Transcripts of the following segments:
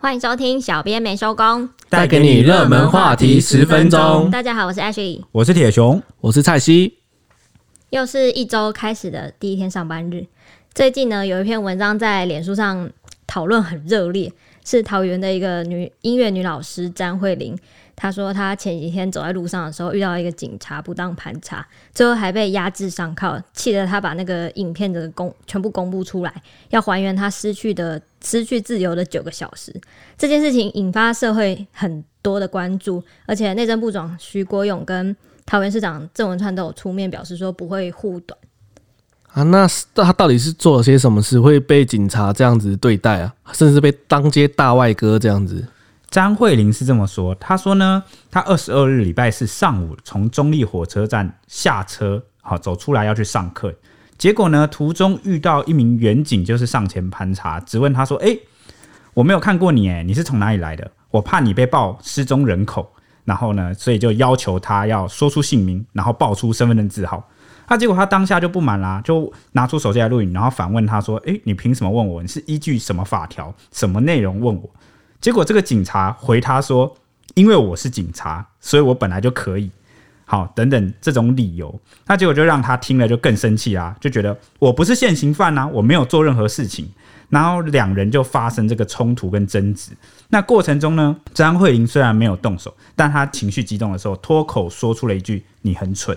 欢迎收听，小编没收工，带给你热门话题十分钟。大家好，我是 Ashley，我是铁熊，我是蔡西。又是一周开始的第一天上班日。最近呢，有一篇文章在脸书上讨论很热烈，是桃园的一个女音乐女老师詹慧玲。他说，他前几天走在路上的时候，遇到一个警察不当盘查，最后还被压制上铐，气得他把那个影片的公全部公布出来，要还原他失去的失去自由的九个小时。这件事情引发社会很多的关注，而且内政部长徐国勇跟桃园市长郑文灿都有出面表示说不会护短。啊，那他到底是做了些什么事，会被警察这样子对待啊？甚至被当街大外哥这样子？张慧玲是这么说，她说呢，她二十二日礼拜四上午从中坜火车站下车，好走出来要去上课，结果呢，途中遇到一名员警，就是上前盘查，质问他说：“哎，我没有看过你，哎，你是从哪里来的？我怕你被报失踪人口，然后呢，所以就要求他要说出姓名，然后报出身份证字号。他结果他当下就不满啦，就拿出手机来录影，然后反问他说：哎，你凭什么问我？你是依据什么法条、什么内容问我？”结果这个警察回他说：“因为我是警察，所以我本来就可以。”好，等等这种理由，那结果就让他听了就更生气啊，就觉得我不是现行犯啊，我没有做任何事情。然后两人就发生这个冲突跟争执。那过程中呢，张慧玲虽然没有动手，但她情绪激动的时候脱口说出了一句“你很蠢”，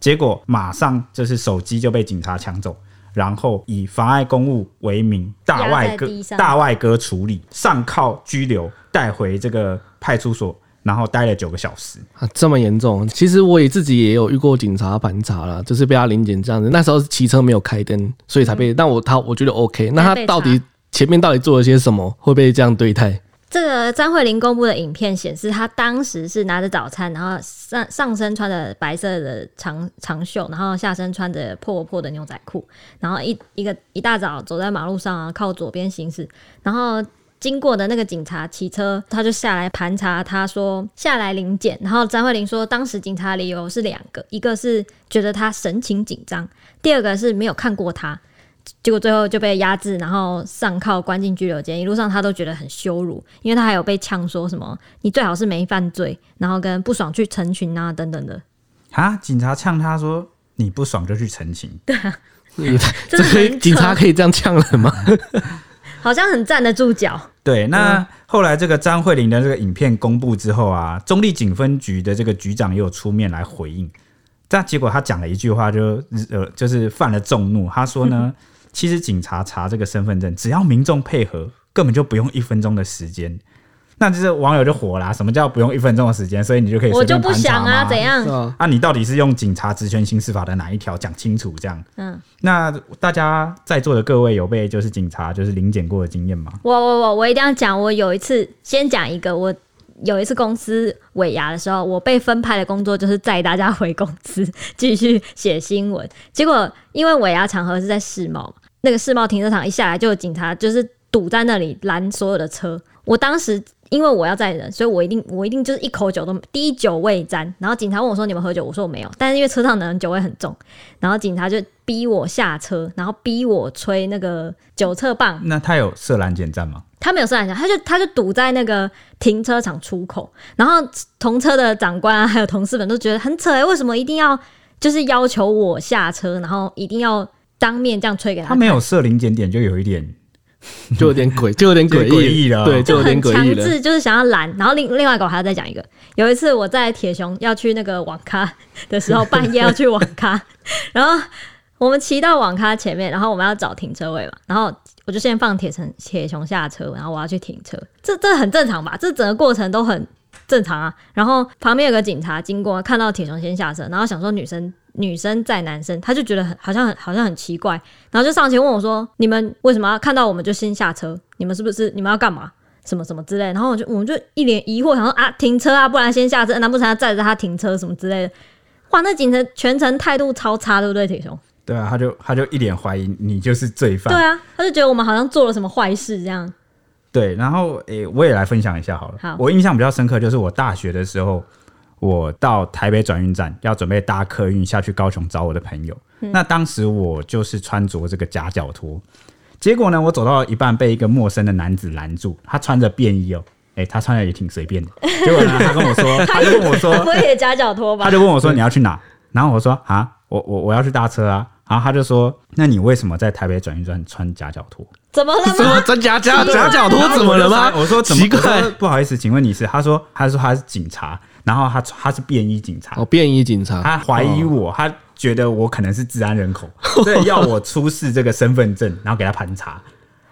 结果马上就是手机就被警察抢走。然后以妨碍公务为名，大外哥大外哥处理，上铐拘留，带回这个派出所，然后待了九个小时啊，这么严重？其实我也自己也有遇过警察盘查了，就是被他临检这样子。那时候是骑车没有开灯，所以才被。嗯、但我他我觉得 OK。那他到底前面到底做了些什么，会被这样对待？这个张慧玲公布的影片显示，她当时是拿着早餐，然后上上身穿着白色的长长袖，然后下身穿着破破的牛仔裤，然后一一个一大早走在马路上啊，靠左边行驶，然后经过的那个警察骑车，他就下来盘查，他说下来临检，然后张慧玲说，当时警察理由是两个，一个是觉得他神情紧张，第二个是没有看过他。结果最后就被压制，然后上铐关进拘留间。一路上他都觉得很羞辱，因为他还有被呛说什么“你最好是没犯罪”，然后跟不爽去成群啊等等的。啊！警察呛他说：“你不爽就去成群。”对啊，这个警察可以这样呛人吗？好像很站得住脚。对，那后来这个张慧玲的这个影片公布之后啊，中立警分局的这个局长也有出面来回应。但结果他讲了一句话就，就呃，就是犯了众怒。他说呢。其实警察查这个身份证，只要民众配合，根本就不用一分钟的时间。那就是网友就火啦，什么叫不用一分钟的时间？所以你就可以随便盘查吗？我就不想啊，怎样？啊，你到底是用警察职权刑事法的哪一条？讲清楚这样。嗯，那大家在座的各位有被就是警察就是临检过的经验吗？我我我我一定要讲，我有一次先讲一个我。有一次公司尾牙的时候，我被分派的工作就是载大家回公司继续写新闻。结果因为尾牙场合是在世贸，那个世贸停车场一下来就有警察，就是堵在那里拦所有的车。我当时因为我要载人，所以我一定我一定就是一口酒都滴酒未沾。然后警察问我说：“你们喝酒？”我说：“我没有。”但是因为车上的人酒味很重，然后警察就逼我下车，然后逼我吹那个酒测棒。那他有设拦检站吗？他没有设拦检，他就他就堵在那个停车场出口。然后同车的长官啊，还有同事们都觉得很扯，为什么一定要就是要求我下车，然后一定要当面这样吹给他？他没有设零检点，就有一点。就有点诡，就有点诡异了。对，就有点诡异了。强制就是想要拦，然后另另外一个我还要再讲一个。有一次我在铁熊要去那个网咖的时候，半夜要去网咖，然后我们骑到网咖前面，然后我们要找停车位嘛，然后我就先放铁成铁熊下车，然后我要去停车，这这很正常吧？这整个过程都很正常啊。然后旁边有个警察经过，看到铁熊先下车，然后想说女生。女生载男生，他就觉得很好像很好像很奇怪，然后就上前问我说：“你们为什么要看到我们就先下车？你们是不是你们要干嘛？什么什么之类？”然后我就我们就一脸疑惑，想说：“啊，停车啊，不然先下车，难不成要载着他停车什么之类的？”哇，那警察全程态度超差，对不对，铁雄？对啊，他就他就一脸怀疑你就是罪犯。对啊，他就觉得我们好像做了什么坏事这样。对，然后诶、欸，我也来分享一下好了。好，我印象比较深刻就是我大学的时候。我到台北转运站，要准备搭客运下去高雄找我的朋友。嗯、那当时我就是穿着这个夹脚拖，结果呢，我走到一半被一个陌生的男子拦住，他穿着便衣哦，哎、欸，他穿的也挺随便的。结果呢，他跟我说，他就问我说，不会也夹脚拖吧？他就问我说你要去哪？然后我说啊，我我我要去搭车啊。然后他就说，那你为什么在台北转运站穿夹脚拖？怎么了吗？什么穿夹夹 夹脚拖怎么了吗？我说怎么奇怪？不好意思，请问你是？他说他说他是警察，然后他他是便衣警察。哦，便衣警察。他怀疑我，他觉得我可能是治安人口，所以要我出示这个身份证，然后给他盘查。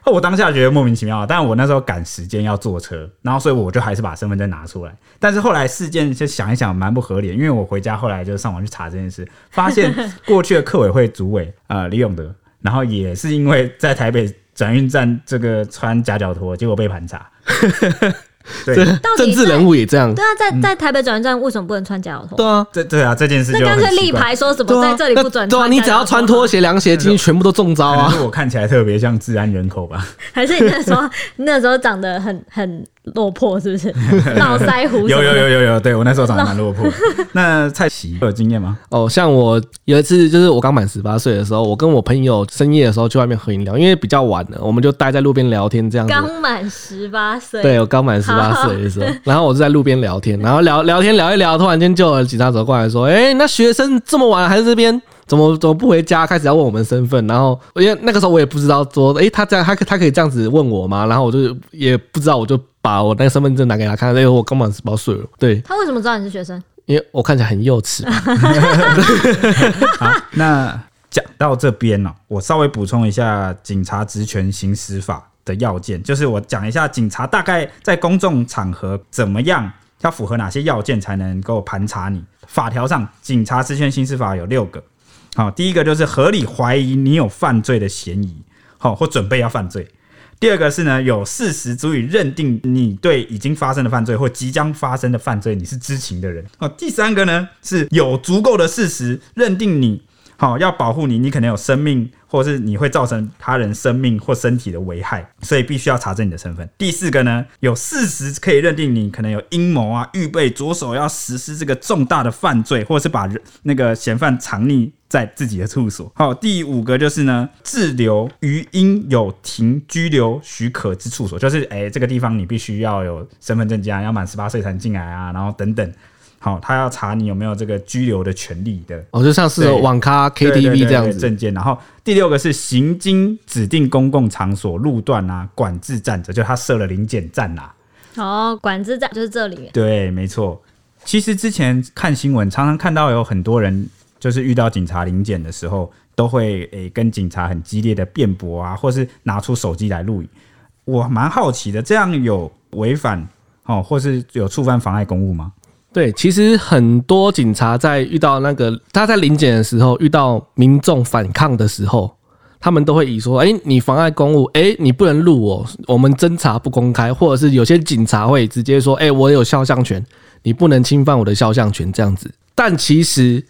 我当下觉得莫名其妙，但我那时候赶时间要坐车，然后所以我就还是把身份证拿出来。但是后来事件就想一想蛮不合理，因为我回家后来就上网去查这件事，发现 过去的客委会主委呃李永德，然后也是因为在台北转运站这个穿夹脚拖，结果被盘查。对，政治人物也这样。对啊，在在台北转运站为什么不能穿假脚拖？对啊，这对啊，这件事就那干脆立牌说什么在这里不准穿。对啊，你只要穿拖鞋、凉鞋进去，全部都中招啊！我看起来特别像治安人口吧？还是你那时候那时候长得很很。落魄是不是？络腮胡有有有有有，对我那时候长得蛮落魄。那蔡奇有经验吗？哦，像我有一次，就是我刚满十八岁的时候，我跟我朋友深夜的时候去外面喝饮料，因为比较晚了，我们就待在路边聊天这样子。刚满十八岁，对，我刚满十八岁的时候，然后我就在路边聊天，然后聊聊天聊一聊，突然间就有警察走过来说：“哎、欸，那学生这么晚还在这边？”怎么怎么不回家？开始要问我们身份，然后因为那个时候我也不知道说，诶、欸，他这样他他可以这样子问我吗？然后我就也不知道，我就把我那个身份证拿给他看，因为我刚满十八岁了。对，他为什么知道你是学生？因为我看起来很幼稚。好，那讲到这边呢，我稍微补充一下《警察职权行使法》的要件，就是我讲一下警察大概在公众场合怎么样，要符合哪些要件才能够盘查你。法条上，《警察职权行使法》有六个。好，第一个就是合理怀疑你有犯罪的嫌疑，好，或准备要犯罪。第二个是呢，有事实足以认定你对已经发生的犯罪或即将发生的犯罪你是知情的人。哦，第三个呢是有足够的事实认定你。好，要保护你，你可能有生命，或是你会造成他人生命或身体的危害，所以必须要查证你的身份。第四个呢，有事实可以认定你可能有阴谋啊，预备着手要实施这个重大的犯罪，或者是把人那个嫌犯藏匿在自己的处所。好，第五个就是呢，滞留于应有停居留许可之处所，就是哎、欸，这个地方你必须要有身份证件，要满十八岁才能进来啊，然后等等。好，他要查你有没有这个居留的权利的哦，就像是网咖、KTV 这样子证件。然后第六个是行经指定公共场所路段啊，管制站者，就他设了临检站啊。哦，管制站就是这里。对，没错。其实之前看新闻，常常看到有很多人就是遇到警察临检的时候，都会诶跟警察很激烈的辩驳啊，或是拿出手机来录影。我蛮好奇的，这样有违反哦，或是有触犯妨碍公务吗？对，其实很多警察在遇到那个他在临检的时候，遇到民众反抗的时候，他们都会以说：“哎，你妨碍公务，哎，你不能录我，我们侦查不公开。”或者是有些警察会直接说：“哎，我有肖像权，你不能侵犯我的肖像权。”这样子。但其实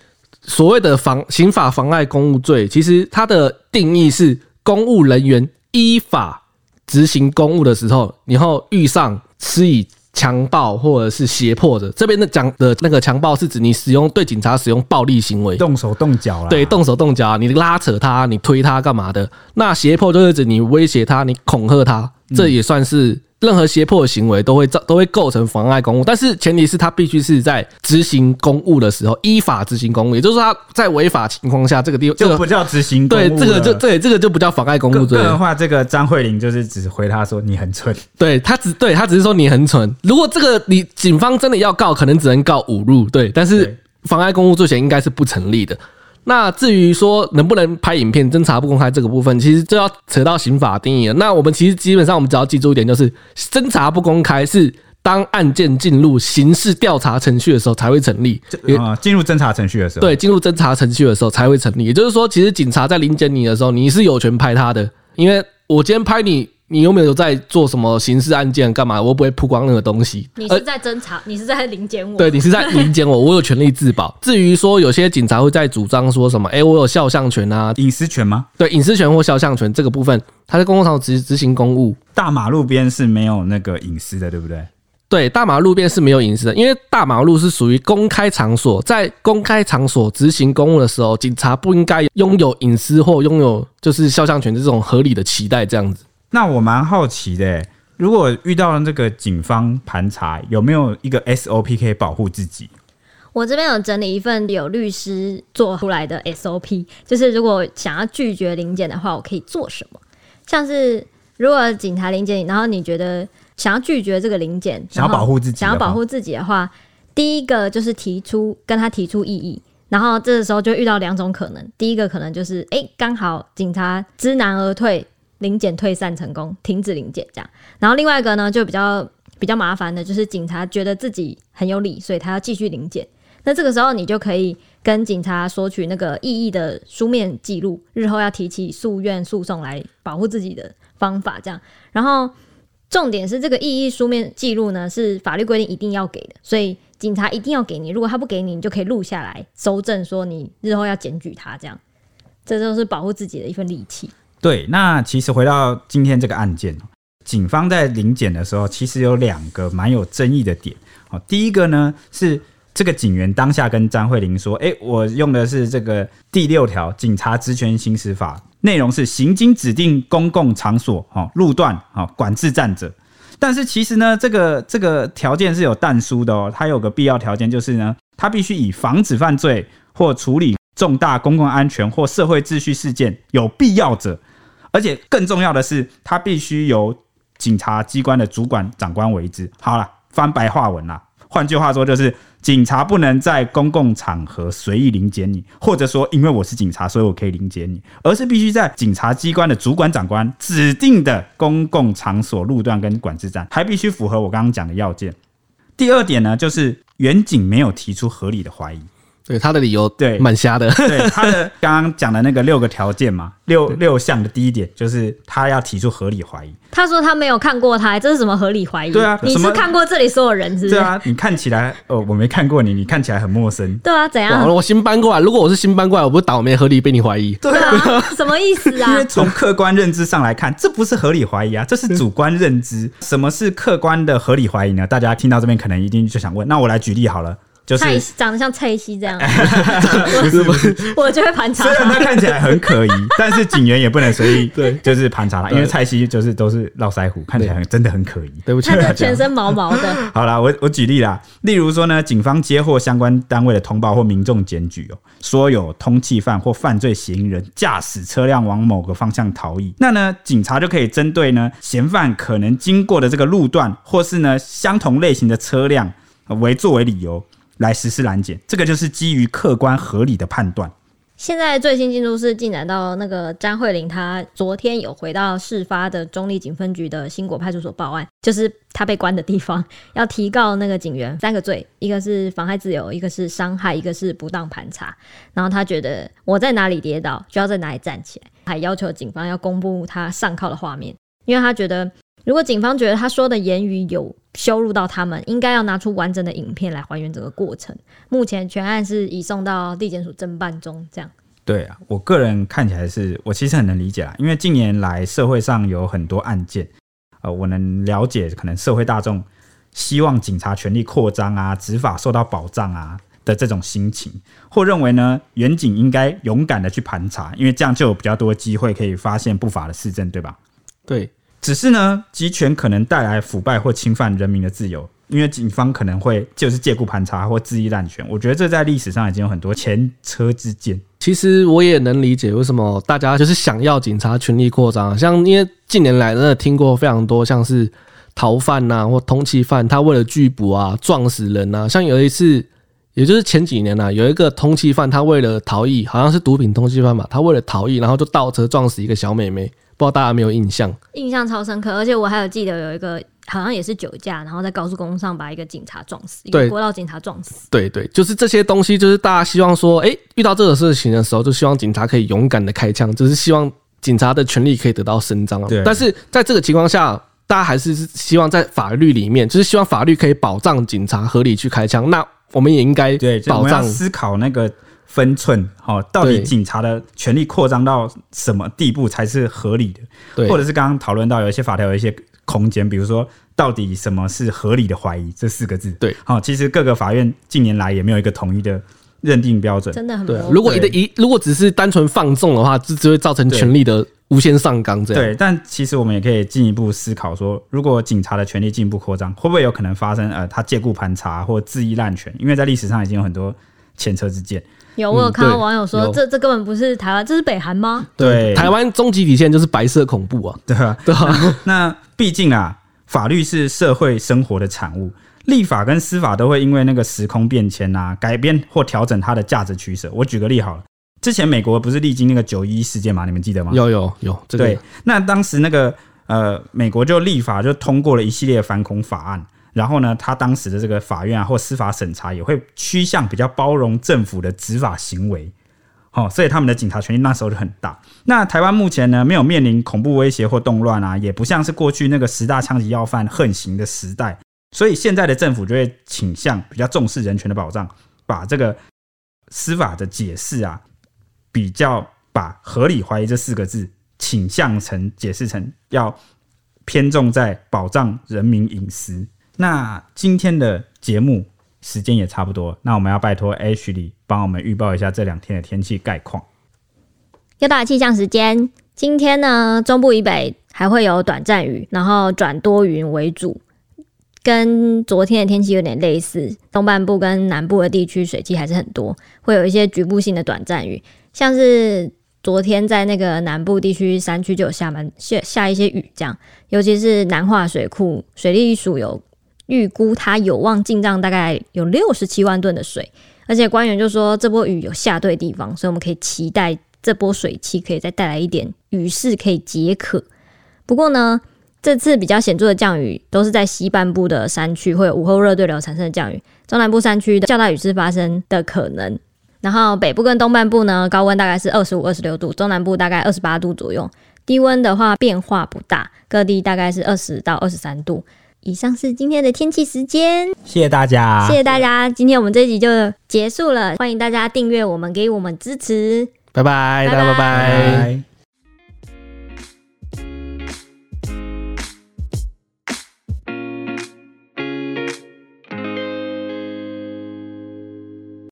所谓的妨刑法妨碍公务罪，其实它的定义是公务人员依法执行公务的时候，然后遇上施以。强暴或者是胁迫的，这边的讲的那个强暴是指你使用对警察使用暴力行为，动手动脚啦。对，动手动脚，你拉扯他，你推他干嘛的？那胁迫就是指你威胁他，你恐吓他，这也算是。任何胁迫的行为都会造都会构成妨碍公务，但是前提是他必须是在执行公务的时候依法执行公务，也就是说他在违法情况下，这个地方就不叫执行公务。对，这个就对，这个就不叫妨碍公务罪。个人的话，这个张慧玲就是只回他说你很蠢，对他只对他只是说你很蠢。如果这个你警方真的要告，可能只能告侮辱，对，但是妨碍公务罪嫌应该是不成立的。那至于说能不能拍影片侦查不公开这个部分，其实就要扯到刑法定义了。那我们其实基本上我们只要记住一点，就是侦查不公开是当案件进入刑事调查程序的时候才会成立。啊，进入侦查程序的时候，对，进入侦查程序的时候才会成立。也就是说，其实警察在临检你的时候，你是有权拍他的，因为我今天拍你。你有没有在做什么刑事案件？干嘛？我不会曝光那个东西。你是在侦查，你是在临检我。对，你是在临检我，我有权利自保。至于说有些警察会在主张说什么，哎，我有肖像权啊，隐私权吗？对，隐私权或肖像权这个部分，他在公共场所执执行公务，大马路边是没有那个隐私的，对不对？对，大马路边是没有隐私的，因为大马路是属于公开场所，在公开场所执行公务的时候，警察不应该拥有隐私或拥有就是肖像权这种合理的期待这样子。那我蛮好奇的，如果遇到了这个警方盘查，有没有一个 SOP 可以保护自己？我这边有整理一份有律师做出来的 SOP，就是如果想要拒绝临检的话，我可以做什么？像是如果警察临检你，然后你觉得。想要拒绝这个临检，想要保护自己，想要保护自己的话，第一个就是提出跟他提出异议，然后这个时候就遇到两种可能，第一个可能就是哎，刚好警察知难而退，临检退散成功，停止临检这样，然后另外一个呢就比较比较麻烦的，就是警察觉得自己很有理，所以他要继续临检，那这个时候你就可以跟警察索取那个异议的书面记录，日后要提起诉愿诉讼来保护自己的方法这样，然后。重点是这个异议书面记录呢，是法律规定一定要给的，所以警察一定要给你。如果他不给你，你就可以录下来搜证，说你日后要检举他，这样，这就是保护自己的一份利器。对，那其实回到今天这个案件，警方在临检的时候，其实有两个蛮有争议的点。好，第一个呢是这个警员当下跟张慧玲说：“哎，我用的是这个第六条《警察职权行使法》。”内容是行经指定公共场所、哈路段、哈管制站者，但是其实呢，这个这个条件是有但书的哦。它有个必要条件，就是呢，它必须以防止犯罪或处理重大公共安全或社会秩序事件有必要者，而且更重要的是，它必须由警察机关的主管长官为之。好了，翻白话文啦，换句话说就是。警察不能在公共场合随意临检你，或者说因为我是警察，所以我可以临检你，而是必须在警察机关的主管长官指定的公共场所、路段跟管制站，还必须符合我刚刚讲的要件。第二点呢，就是远警没有提出合理的怀疑。对他的理由，对蛮瞎的。对他的刚刚讲的那个六个条件嘛，六六项的第一点就是他要提出合理怀疑。他说他没有看过他，这是什么合理怀疑？对啊，你是看过这里所有人是不是？对啊，你看起来哦，我没看过你，你看起来很陌生。对啊，怎样？我新搬过来，如果我是新搬过来，我不是倒霉合理被你怀疑？对啊，什么意思啊？因为从客观认知上来看，这不是合理怀疑啊，这是主观认知。什么是客观的合理怀疑呢？大家听到这边可能一定就想问，那我来举例好了。就是蔡长得像蔡西这样，不是不是，我就会盘查。虽然他看起来很可疑，但是警员也不能随意 对，就是盘查他，因为蔡西就是都是络腮胡，看起来真的很可疑。对不起，他全身毛毛的。好啦，我我举例啦，例如说呢，警方接获相关单位的通报或民众检举哦，说有通缉犯或犯罪嫌疑人驾驶车辆往某个方向逃逸，那呢，警察就可以针对呢嫌犯可能经过的这个路段，或是呢相同类型的车辆为作为理由。来实施拦截，这个就是基于客观合理的判断。现在最新进度是进展到那个詹慧玲，她昨天有回到事发的中坜警分局的新国派出所报案，就是她被关的地方，要提告那个警员三个罪，一个是妨害自由，一个是伤害，一个是不当盘查。然后他觉得我在哪里跌倒，就要在哪里站起来，还要求警方要公布他上铐的画面，因为他觉得。如果警方觉得他说的言语有羞辱到他们，应该要拿出完整的影片来还原整个过程。目前全案是移送到地检署侦办中，这样。对啊，我个人看起来是我其实很能理解啦，因为近年来社会上有很多案件，呃，我能了解可能社会大众希望警察权力扩张啊，执法受到保障啊的这种心情，或认为呢，远警应该勇敢的去盘查，因为这样就有比较多机会可以发现不法的事证，对吧？对。只是呢，集权可能带来腐败或侵犯人民的自由，因为警方可能会就是借故盘查或恣意滥权。我觉得这在历史上已经有很多前车之鉴。其实我也能理解为什么大家就是想要警察权力扩张，像因为近年来真的听过非常多像是逃犯呐、啊、或通缉犯，他为了拒捕啊撞死人呐、啊。像有一次，也就是前几年呐、啊，有一个通缉犯，他为了逃逸，好像是毒品通缉犯吧，他为了逃逸，然后就倒车撞死一个小妹妹。不知道大家有没有印象？印象超深刻，而且我还有记得有一个好像也是酒驾，然后在高速公路上把一个警察撞死，对，一个国道警察撞死。对对，就是这些东西，就是大家希望说，哎、欸，遇到这种事情的时候，就希望警察可以勇敢的开枪，就是希望警察的权利可以得到伸张。对，但是在这个情况下，大家还是希望在法律里面，就是希望法律可以保障警察合理去开枪。那我们也应该对保障思考那个。分寸，好，到底警察的权力扩张到什么地步才是合理的？对，或者是刚刚讨论到有一些法条有一些空间，比如说到底什么是合理的怀疑这四个字？对，好，其实各个法院近年来也没有一个统一的认定标准，真的很对。如果一的一如果只是单纯放纵的话，这只会造成权力的无限上纲。这样对，但其实我们也可以进一步思考说，如果警察的权力进一步扩张，会不会有可能发生呃他借故盘查或恣意滥权？因为在历史上已经有很多前车之鉴。有，我有看到网友说，这这根本不是台湾，这是北韩吗？对，台湾终极底线就是白色恐怖啊，对啊？对啊。那毕竟啊，法律是社会生活的产物，立法跟司法都会因为那个时空变迁啊，改变或调整它的价值取舍。我举个例好了，之前美国不是历经那个九一一事件吗？你们记得吗？有有有，这个、对。那当时那个呃，美国就立法就通过了一系列反恐法案。然后呢，他当时的这个法院啊，或司法审查也会趋向比较包容政府的执法行为，好，所以他们的警察权力那时候就很大。那台湾目前呢，没有面临恐怖威胁或动乱啊，也不像是过去那个十大枪击要犯横行的时代，所以现在的政府就会倾向比较重视人权的保障，把这个司法的解释啊，比较把合理怀疑这四个字倾向成解释成要偏重在保障人民隐私。那今天的节目时间也差不多，那我们要拜托 Ashley 帮我们预报一下这两天的天气概况。又到了气象时间，今天呢，中部以北还会有短暂雨，然后转多云为主，跟昨天的天气有点类似。东半部跟南部的地区水汽还是很多，会有一些局部性的短暂雨，像是昨天在那个南部地区山区就有下满下下一些雨，这样，尤其是南化水库水利署有。预估它有望进账大概有六十七万吨的水，而且官员就说这波雨有下对地方，所以我们可以期待这波水汽可以再带来一点雨势，可以解渴。不过呢，这次比较显著的降雨都是在西半部的山区会有午后热对流产生的降雨，中南部山区的较大雨势发生的可能。然后北部跟东半部呢，高温大概是二十五、二十六度，中南部大概二十八度左右，低温的话变化不大，各地大概是二十到二十三度。以上是今天的天气时间，谢谢大家，谢谢大家。今天我们这集就结束了，欢迎大家订阅我们，给我们支持，拜拜，大家拜拜。拜拜。